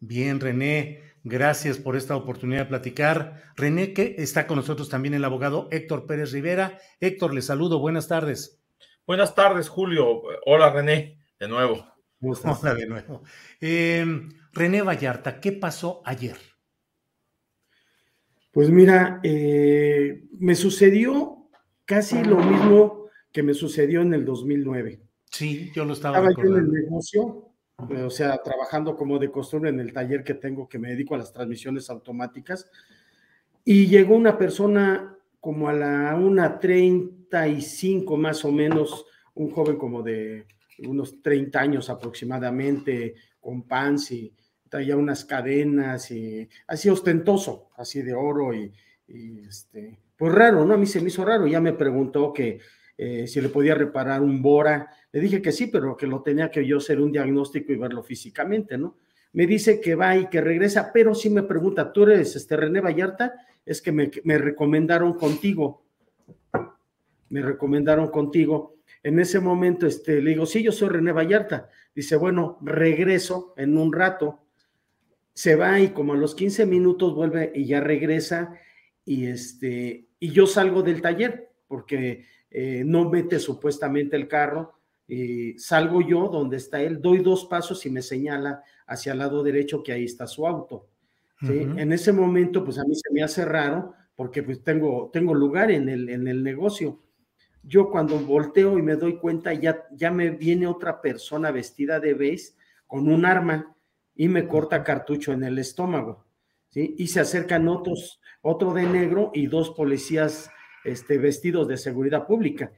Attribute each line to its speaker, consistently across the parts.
Speaker 1: Bien, René, gracias por esta oportunidad de platicar. René, que está con nosotros también el abogado Héctor Pérez Rivera. Héctor, le saludo, buenas tardes.
Speaker 2: Buenas tardes, Julio. Hola, René, de nuevo.
Speaker 1: Hola, de nuevo. Eh, René Vallarta, ¿qué pasó ayer?
Speaker 3: Pues mira, eh, me sucedió casi lo mismo que me sucedió en el 2009.
Speaker 1: Sí, yo lo estaba,
Speaker 3: estaba yo en el negocio, o sea, trabajando como de costumbre en el taller que tengo que me dedico a las transmisiones automáticas. Y llegó una persona como a la 1.35 más o menos, un joven como de unos 30 años aproximadamente, con pants y traía unas cadenas y así ostentoso, así de oro y, y este, pues raro, ¿no? A mí se me hizo raro, ya me preguntó que eh, si le podía reparar un Bora. Le dije que sí, pero que lo tenía que yo hacer un diagnóstico y verlo físicamente, ¿no? Me dice que va y que regresa, pero sí me pregunta, ¿tú eres este René Vallarta? Es que me, me recomendaron contigo. Me recomendaron contigo. En ese momento este, le digo, sí, yo soy René Vallarta. Dice, bueno, regreso en un rato. Se va y como a los 15 minutos vuelve y ya regresa y este y yo salgo del taller porque eh, no mete supuestamente el carro, eh, salgo yo donde está él, doy dos pasos y me señala hacia el lado derecho que ahí está su auto. En ese momento, pues a mí se me hace raro porque pues tengo, tengo lugar en el, en el negocio. Yo cuando volteo y me doy cuenta, ya, ya me viene otra persona vestida de beige con un arma y me corta cartucho en el estómago. ¿sí? Y se acercan otros, otro de negro y dos policías este, vestidos de seguridad pública.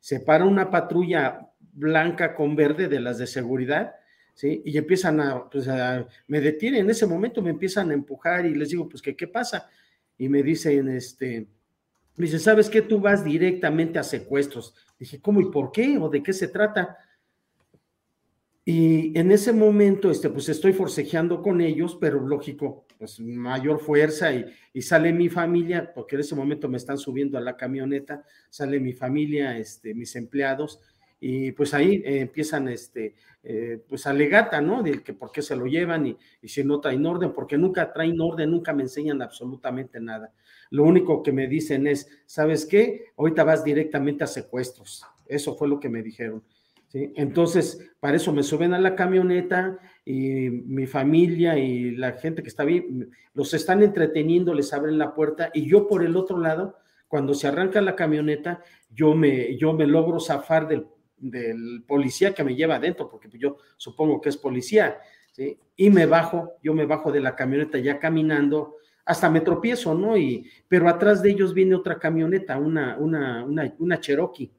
Speaker 3: Se para una patrulla blanca con verde de las de seguridad, ¿sí? Y empiezan a, pues a, me detienen, en ese momento me empiezan a empujar y les digo, pues, ¿qué, qué pasa? Y me dicen, este, me dice, ¿sabes qué? Tú vas directamente a secuestros. Dije, ¿cómo y por qué? ¿O de qué se trata? Y en ese momento, este, pues estoy forcejeando con ellos, pero lógico, pues mayor fuerza y, y, sale mi familia, porque en ese momento me están subiendo a la camioneta, sale mi familia, este, mis empleados, y pues ahí eh, empiezan, este, eh, pues alegata, ¿no? De que por qué se lo llevan y, y si no traen orden, porque nunca traen orden, nunca me enseñan absolutamente nada. Lo único que me dicen es, ¿sabes qué? Ahorita vas directamente a secuestros. Eso fue lo que me dijeron. ¿sí? Entonces, para eso me suben a la camioneta y mi familia y la gente que está ahí, los están entreteniendo, les abren la puerta y yo por el otro lado, cuando se arranca la camioneta, yo me, yo me logro zafar del, del policía que me lleva adentro, porque yo supongo que es policía, ¿sí? y me bajo, yo me bajo de la camioneta ya caminando, hasta me tropiezo, ¿no? Y, pero atrás de ellos viene otra camioneta, una, una, una, una Cherokee,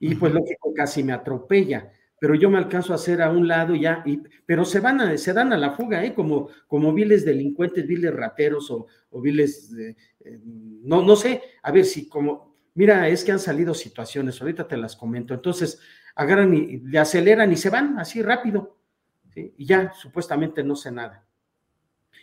Speaker 3: y pues lógico, casi me atropella, pero yo me alcanzo a hacer a un lado ya, y, pero se van a, se dan a la fuga, ¿eh? Como, como viles delincuentes, viles rateros o, o viles, eh, eh, no, no sé, a ver si como, mira, es que han salido situaciones, ahorita te las comento, entonces agarran y le aceleran y se van así rápido, ¿sí? y ya supuestamente no sé nada.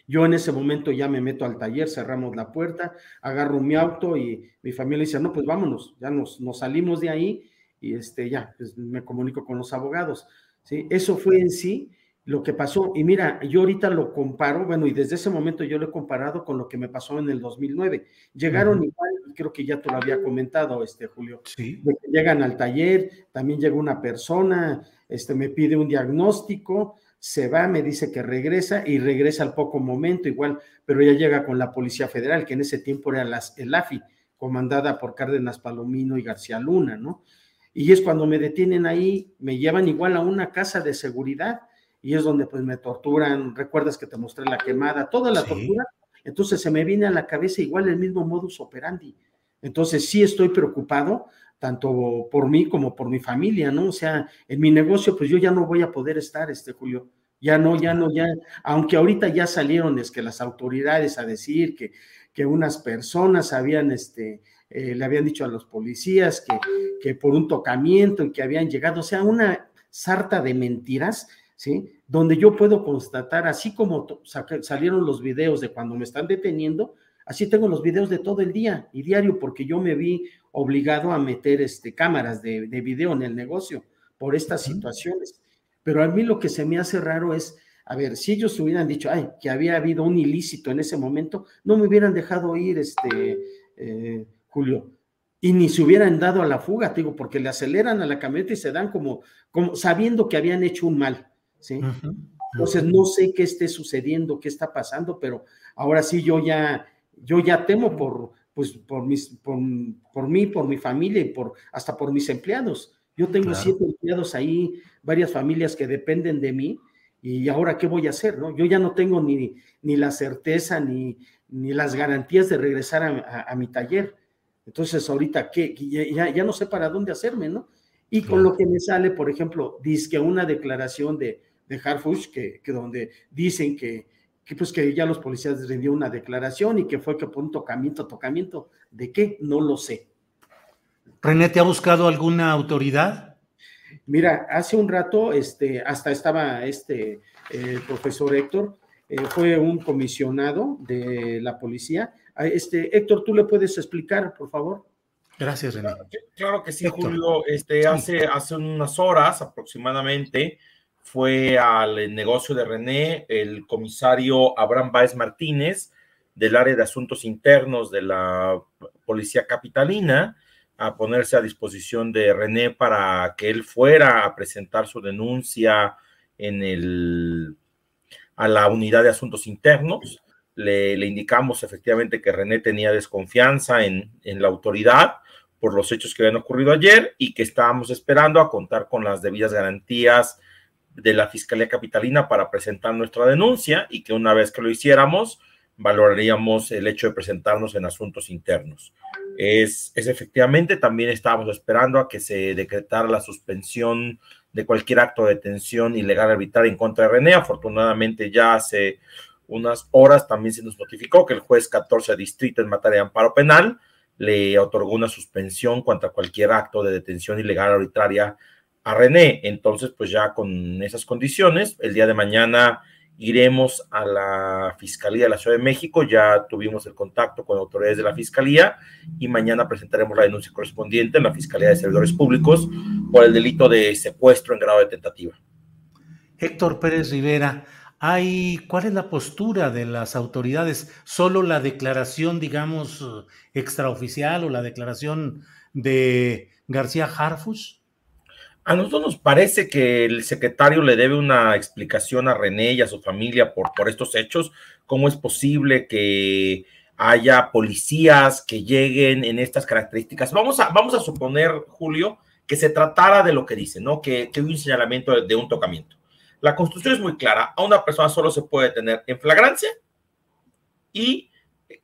Speaker 3: Yo en ese momento ya me meto al taller, cerramos la puerta, agarro mi auto y mi familia dice, no, pues vámonos, ya nos, nos salimos de ahí y este, ya, pues me comunico con los abogados. ¿sí? Eso fue en sí lo que pasó. Y mira, yo ahorita lo comparo, bueno, y desde ese momento yo lo he comparado con lo que me pasó en el 2009. Llegaron igual, creo que ya te lo había comentado, este Julio.
Speaker 1: Sí.
Speaker 3: llegan al taller, también llega una persona, este, me pide un diagnóstico, se va, me dice que regresa y regresa al poco momento, igual, pero ya llega con la Policía Federal, que en ese tiempo era las, el AFI, comandada por Cárdenas Palomino y García Luna, ¿no? Y es cuando me detienen ahí, me llevan igual a una casa de seguridad y es donde pues me torturan, recuerdas que te mostré la quemada, toda la tortura, entonces se me viene a la cabeza igual el mismo modus operandi. Entonces sí estoy preocupado, tanto por mí como por mi familia, ¿no? O sea, en mi negocio pues yo ya no voy a poder estar, este Julio, ya no, ya no, ya, aunque ahorita ya salieron es que las autoridades a decir que, que unas personas habían, este, eh, le habían dicho a los policías que, que por un tocamiento y que habían llegado, o sea, una sarta de mentiras ¿sí? Donde yo puedo constatar, así como salieron los videos de cuando me están deteniendo, así tengo los videos de todo el día y diario, porque yo me vi obligado a meter este, cámaras de, video en el negocio por estas situaciones. Pero a mí lo que se me hace raro es, a ver, si ellos hubieran dicho, ay, que había habido un ilícito en ese momento, no me hubieran dejado ir, este, eh, Julio, y ni se hubieran dado a la fuga, digo, porque le aceleran a la camioneta y se dan como, como sabiendo que habían hecho un mal. ¿Sí? Entonces no sé qué esté sucediendo, qué está pasando, pero ahora sí yo ya, yo ya temo por, pues, por, mis, por, por mí, por mi familia y por, hasta por mis empleados. Yo tengo siete empleados ahí, varias familias que dependen de mí, y ahora qué voy a hacer, ¿no? Yo ya no tengo ni, ni la certeza ni, ni las garantías de regresar a, mi taller. Entonces, ahorita, ¿qué? Ya, ya, no sé para dónde hacerme, ¿no? Y con lo que me sale, por ejemplo, dice que una declaración de, de Harfush, que, que donde dicen que, que, pues que ya los policías rindió una declaración y que fue que por un tocamiento, tocamiento, ¿de qué? No lo sé.
Speaker 1: René, ¿te ha buscado alguna autoridad?
Speaker 3: Mira, hace un rato, este, hasta estaba este profesor Héctor, eh, fue un comisionado de la policía. Ah, este, Héctor, ¿tú le puedes explicar, por favor?
Speaker 1: Gracias, René.
Speaker 2: Claro que sí, Julio. Este, hace, hace unas horas aproximadamente, fue al negocio de René el comisario Abraham Báez Martínez del área de asuntos internos de la policía capitalina a ponerse a disposición de René para que él fuera a presentar su denuncia en el a la unidad de asuntos internos. Le, indicamos efectivamente que René tenía desconfianza en, en la autoridad por los hechos que habían ocurrido ayer y que estábamos esperando a contar con las debidas garantías de la Fiscalía Capitalina para presentar nuestra denuncia y que una vez que lo hiciéramos, valoraríamos el hecho de presentarnos en asuntos internos. Es, es, efectivamente, también estábamos esperando a que se decretara la suspensión de cualquier acto de detención ilegal arbitraria en contra de René. Afortunadamente, ya hace unas horas también se nos notificó que el juez 14 distrito en materia de amparo penal le otorgó una suspensión contra cualquier acto de detención ilegal arbitraria a René. Entonces, pues ya con esas condiciones, el día de mañana iremos a la Fiscalía de la Ciudad de México, ya tuvimos el contacto con autoridades de la Fiscalía y mañana presentaremos la denuncia correspondiente en la Fiscalía de Servidores Públicos por el delito de secuestro en grado de tentativa.
Speaker 1: Héctor Pérez Rivera, hay, ¿cuál es la postura de las autoridades? ¿Solo la declaración, digamos, extraoficial o la declaración de García Harfus?
Speaker 2: A nosotros nos parece que el secretario le debe una explicación a René y a su familia por, por estos hechos. ¿Cómo es posible que haya policías que lleguen en estas características? Vamos a, vamos a suponer, Julio, que se tratara de lo que dice, ¿no? Que, que un señalamiento de, un tocamiento. La construcción es muy clara. A una persona solo se puede tener en flagrancia y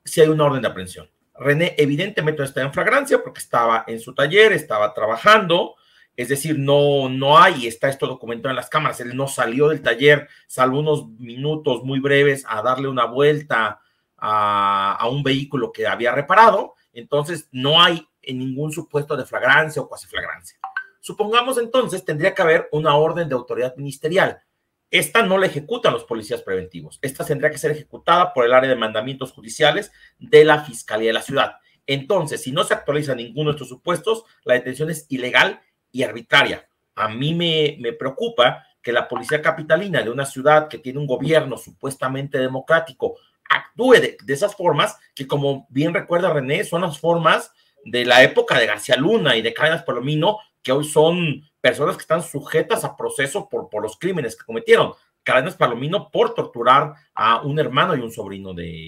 Speaker 2: si hay una orden de aprehensión. René evidentemente no está en flagrancia porque estaba en su taller, estaba trabajando, es decir, no, no hay, está esto documentado en las cámaras. Él no salió del taller, salvo unos minutos muy breves, a darle una vuelta a, un vehículo que había reparado. Entonces, no hay en ningún supuesto de flagrancia o cuasi flagrancia. Supongamos entonces, tendría que haber una orden de autoridad ministerial. Esta no la ejecutan los policías preventivos. Esta tendría que ser ejecutada por el área de mandamientos judiciales de la Fiscalía de la Ciudad. Entonces, si no se actualiza ninguno de estos supuestos, la detención es ilegal y arbitraria. a mí me, me preocupa que la policía capitalina de una ciudad que tiene un gobierno supuestamente democrático actúe de, esas formas que, como bien recuerda René, son las formas de la época de García Luna y de Cárdenas Palomino, que hoy son personas que están sujetas a proceso por, por los crímenes que cometieron. Cárdenas Palomino por torturar a un hermano y un sobrino de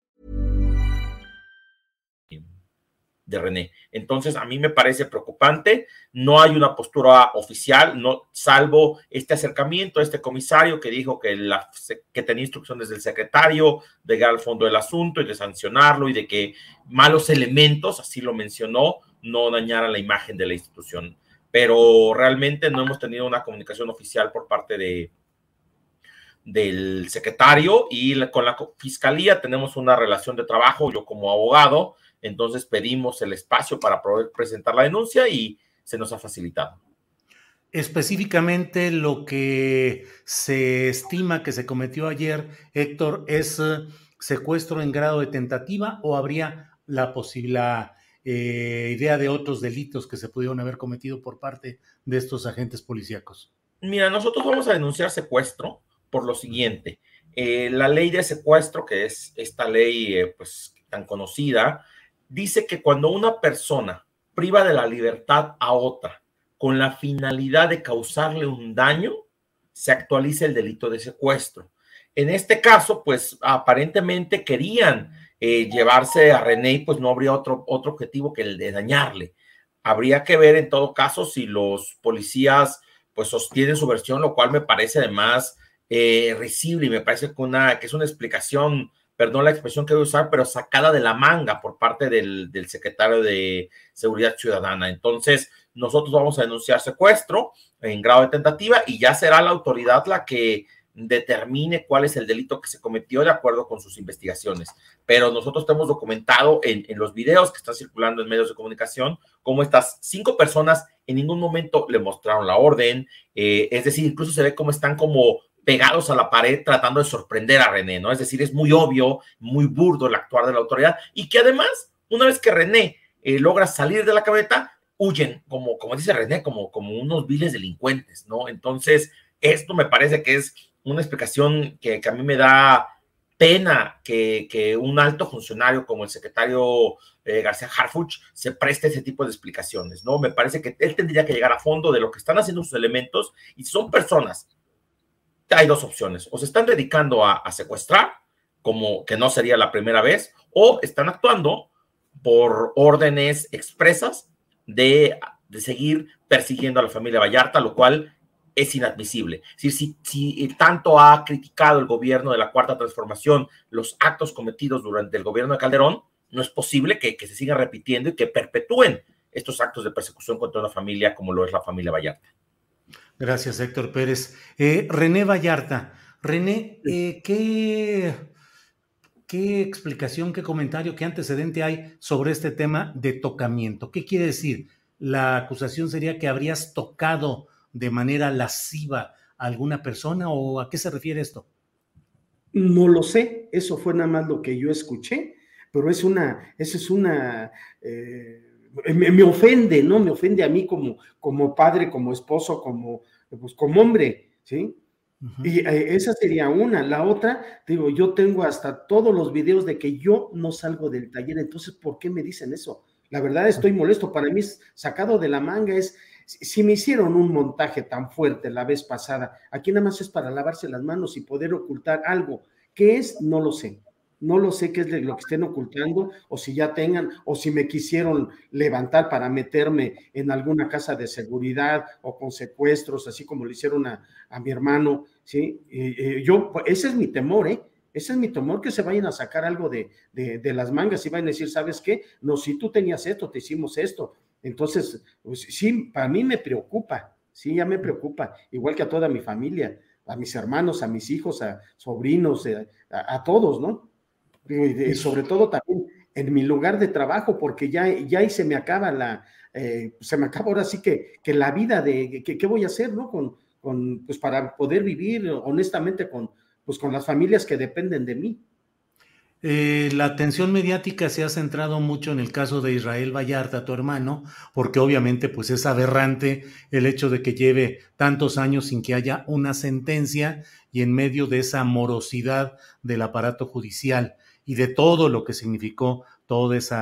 Speaker 2: De René. Entonces, a mí me parece preocupante. No hay una postura oficial, no, salvo este acercamiento este comisario que dijo que, la, tenía instrucciones del secretario de llegar al fondo del asunto y de sancionarlo y de que malos elementos, así lo mencionó, no dañaran la imagen de la institución. Pero realmente no hemos tenido una comunicación oficial por parte de, del secretario y con la fiscalía tenemos una relación de trabajo, yo como abogado, entonces pedimos el espacio para poder presentar la denuncia y se nos ha facilitado.
Speaker 1: Específicamente lo que se estima que se cometió ayer, Héctor, es eh, secuestro en grado de tentativa o habría la posible eh, idea de otros delitos que se pudieron haber cometido por parte de estos agentes policíacos?
Speaker 2: Mira, nosotros vamos a denunciar secuestro por lo siguiente. Eh, la ley de secuestro, que es esta ley pues tan conocida, dice que cuando una persona priva de la libertad a otra con la finalidad de causarle un daño, se actualiza el delito de secuestro. En este caso, pues aparentemente querían eh, llevarse a René, pues no habría otro, otro objetivo que el de dañarle. Habría que ver en todo caso si los policías pues sostienen su versión, lo cual me parece además eh, risible y me parece que, una, que es una explicación perdón la expresión que voy a usar, pero sacada de la manga por parte del, secretario de Seguridad Ciudadana. Entonces, nosotros vamos a denunciar secuestro en grado de tentativa y ya será la autoridad la que determine cuál es el delito que se cometió de acuerdo con sus investigaciones. Pero nosotros tenemos documentado en, los videos que están circulando en medios de comunicación cómo estas cinco personas en ningún momento le mostraron la orden, eh, es decir, incluso se ve cómo están como pegados a la pared tratando de sorprender a René, ¿no? Es decir, es muy obvio, muy burdo el actuar de la autoridad y que además, una vez que René eh, logra salir de la camioneta, huyen, como, como dice René, como, como unos viles delincuentes, ¿no? Entonces, esto me parece que es una explicación que, a mí me da pena que, que, un alto funcionario como el secretario eh, García Harfuch se preste ese tipo de explicaciones, ¿no? Me parece que él tendría que llegar a fondo de lo que están haciendo sus elementos y son personas hay dos opciones. O se están dedicando a, secuestrar, como que no sería la primera vez, o están actuando por órdenes expresas de, seguir persiguiendo a la familia Vallarta, lo cual es inadmisible. Si, si, si, tanto ha criticado el gobierno de la Cuarta Transformación los actos cometidos durante el gobierno de Calderón, no es posible que, que se sigan repitiendo y que perpetúen estos actos de persecución contra una familia como lo es la familia Vallarta.
Speaker 1: Gracias, Héctor Pérez. Eh, René Vallarta. René, eh, ¿qué, ¿qué explicación, qué comentario, qué antecedente hay sobre este tema de tocamiento? ¿Qué quiere decir? ¿La acusación sería que habrías tocado de manera lasciva a alguna persona o a qué se refiere esto?
Speaker 3: No lo sé, eso fue nada más lo que yo escuché, pero es una, eso es una... Eh, me, ofende, ¿no? Me ofende a mí como, como padre, como esposo, como, pues, como hombre, ¿sí? Y eh, esa sería una. La otra, digo, yo tengo hasta todos los videos de que yo no salgo del taller, entonces, ¿por qué me dicen eso? La verdad estoy molesto. Para mí, es sacado de la manga es, si me hicieron un montaje tan fuerte la vez pasada, aquí nada más es para lavarse las manos y poder ocultar algo. ¿Qué es? No lo sé. No lo sé qué es lo que estén ocultando, o si ya tengan, o si me quisieron levantar para meterme en alguna casa de seguridad o con secuestros, así como le hicieron a, mi hermano, ¿sí? yo, pues, ese es mi temor, ¿eh? Ese es mi temor, que se vayan a sacar algo de, de, las mangas y vayan a decir, ¿sabes qué? No, si tú tenías esto, te hicimos esto. Entonces, pues, sí, para mí me preocupa, sí, ya me preocupa, igual que a toda mi familia, a mis hermanos, a mis hijos, a sobrinos, eh, a, todos, ¿no? Y, sobre todo también en mi lugar de trabajo, porque ya, ya ahí se me acaba la, eh, se me acaba ahora sí que, que la vida de, ¿qué voy a hacer, ¿no? Con, con, pues para poder vivir honestamente con, pues con las familias que dependen de mí.
Speaker 1: Eh, la atención mediática se ha centrado mucho en el caso de Israel Vallarta, tu hermano, porque obviamente pues es aberrante el hecho de que lleve tantos años sin que haya una sentencia y en medio de esa morosidad del aparato judicial y de todo lo que significó todo ese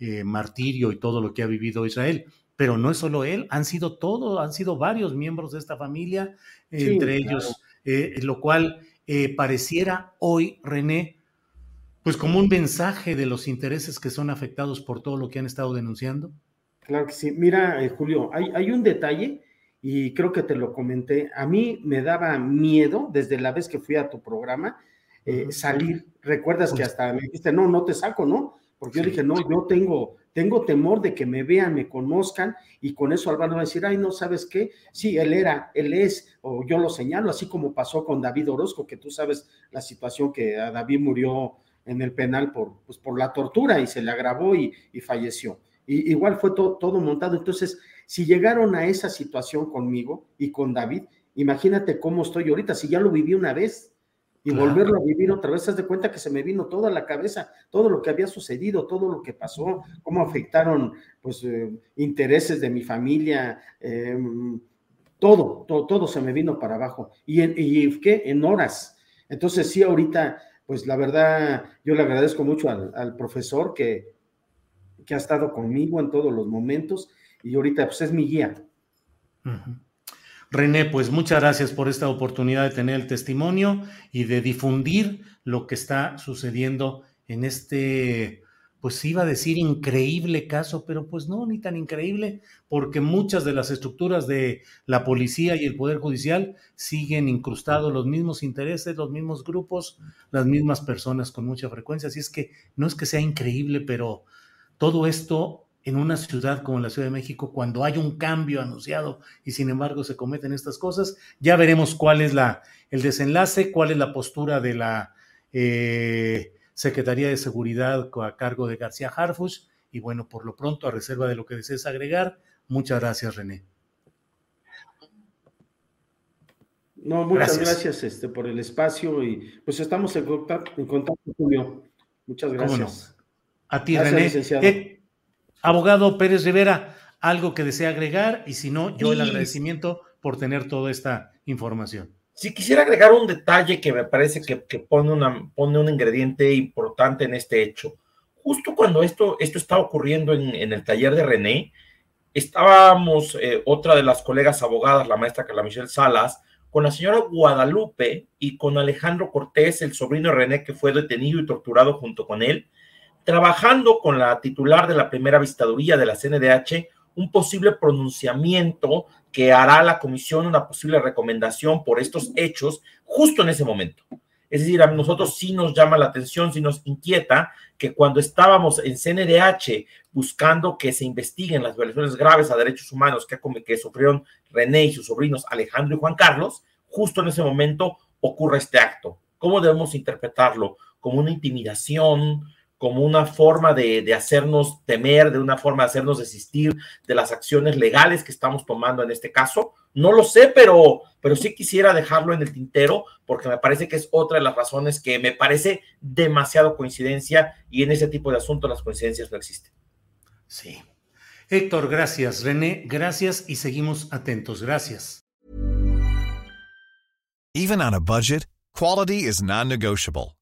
Speaker 1: eh, martirio y todo lo que ha vivido Israel. Pero no es solo él, han sido todos, han sido varios miembros de esta familia, entre ellos, eh, lo cual pareciera hoy, René, pues como un mensaje de los intereses que son afectados por todo lo que han estado denunciando?
Speaker 3: Claro que sí. Mira, eh, Julio, hay, hay, un detalle y creo que te lo comenté. A mí me daba miedo desde la vez que fui a tu programa eh, salir. Recuerdas que hasta me dijiste, no, no te saco, ¿no? Porque yo dije, no, yo tengo, tengo temor de que me vean, me conozcan y con eso Álvaro va a decir, ay, no, ¿sabes qué? Sí, él era, él es, o yo lo señalo, así como pasó con David Orozco, que tú sabes la situación que a David murió en el penal por, pues, por la tortura y se le agravó y, falleció. Y, igual fue todo montado. Entonces, si llegaron a esa situación conmigo y con David, imagínate cómo estoy ahorita, si ya lo viví una vez y volverlo a vivir otra vez, haz de cuenta que se me vino toda la cabeza, todo lo que había sucedido, todo lo que pasó, cómo afectaron pues eh, intereses de mi familia, em, todo, todo, todo, se me vino para abajo. ¿Y, en, y qué? En horas. Entonces sí, ahorita pues la verdad, yo le agradezco mucho al, profesor que, que, ha estado conmigo en todos los momentos y ahorita pues es mi guía.
Speaker 1: René, pues muchas gracias por esta oportunidad de tener el testimonio y de difundir lo que está sucediendo en este pues iba a decir increíble caso, pero pues no, ni tan increíble, porque muchas de las estructuras de la policía y el Poder Judicial siguen incrustados los mismos intereses, los mismos grupos, las mismas personas con mucha frecuencia. Así es que no es que sea increíble, pero todo esto en una ciudad como la Ciudad de México, cuando hay un cambio anunciado y sin embargo se cometen estas cosas, ya veremos cuál es la, el desenlace, cuál es la postura de la... Eh, Secretaría de Seguridad a cargo de García Harfus. Y bueno, por lo pronto, a reserva de lo que desees agregar, muchas gracias, René.
Speaker 3: No, muchas gracias, este, por el espacio y pues estamos en contacto, en contacto Julio. Muchas gracias.
Speaker 1: A ti, René. Abogado Pérez Rivera, algo que desea agregar y si no, yo el agradecimiento por tener toda esta información.
Speaker 2: Si quisiera agregar un detalle que me parece que, pone, una, pone un ingrediente importante en este hecho. Justo cuando esto, esto estaba ocurriendo en, el taller de René, estábamos eh, otra de las colegas abogadas, la maestra Carla Michelle Salas, con la señora Guadalupe y con Alejandro Cortés, el sobrino de René, que fue detenido y torturado junto con él, trabajando con la titular de la primera vistaduría de la CNDH un posible pronunciamiento que hará la comisión una posible recomendación por estos hechos justo en ese momento. Es decir, a nosotros sí nos llama la atención, sí nos inquieta que cuando estábamos en CNDH buscando que se investiguen las violaciones graves a derechos humanos que, que sufrieron René y sus sobrinos Alejandro y Juan Carlos, justo en ese momento ocurre este acto. ¿Cómo debemos interpretarlo? ¿Como una intimidación? Como una forma de, hacernos temer, de una forma de hacernos desistir de las acciones legales que estamos tomando en este caso. No lo sé, pero, pero sí quisiera dejarlo en el tintero porque me parece que es otra de las razones que me parece demasiado coincidencia y en ese tipo de asuntos las coincidencias no existen.
Speaker 1: Sí. Héctor, gracias. René, gracias y seguimos atentos. Gracias.
Speaker 4: Even on a budget, quality is non-negotiable.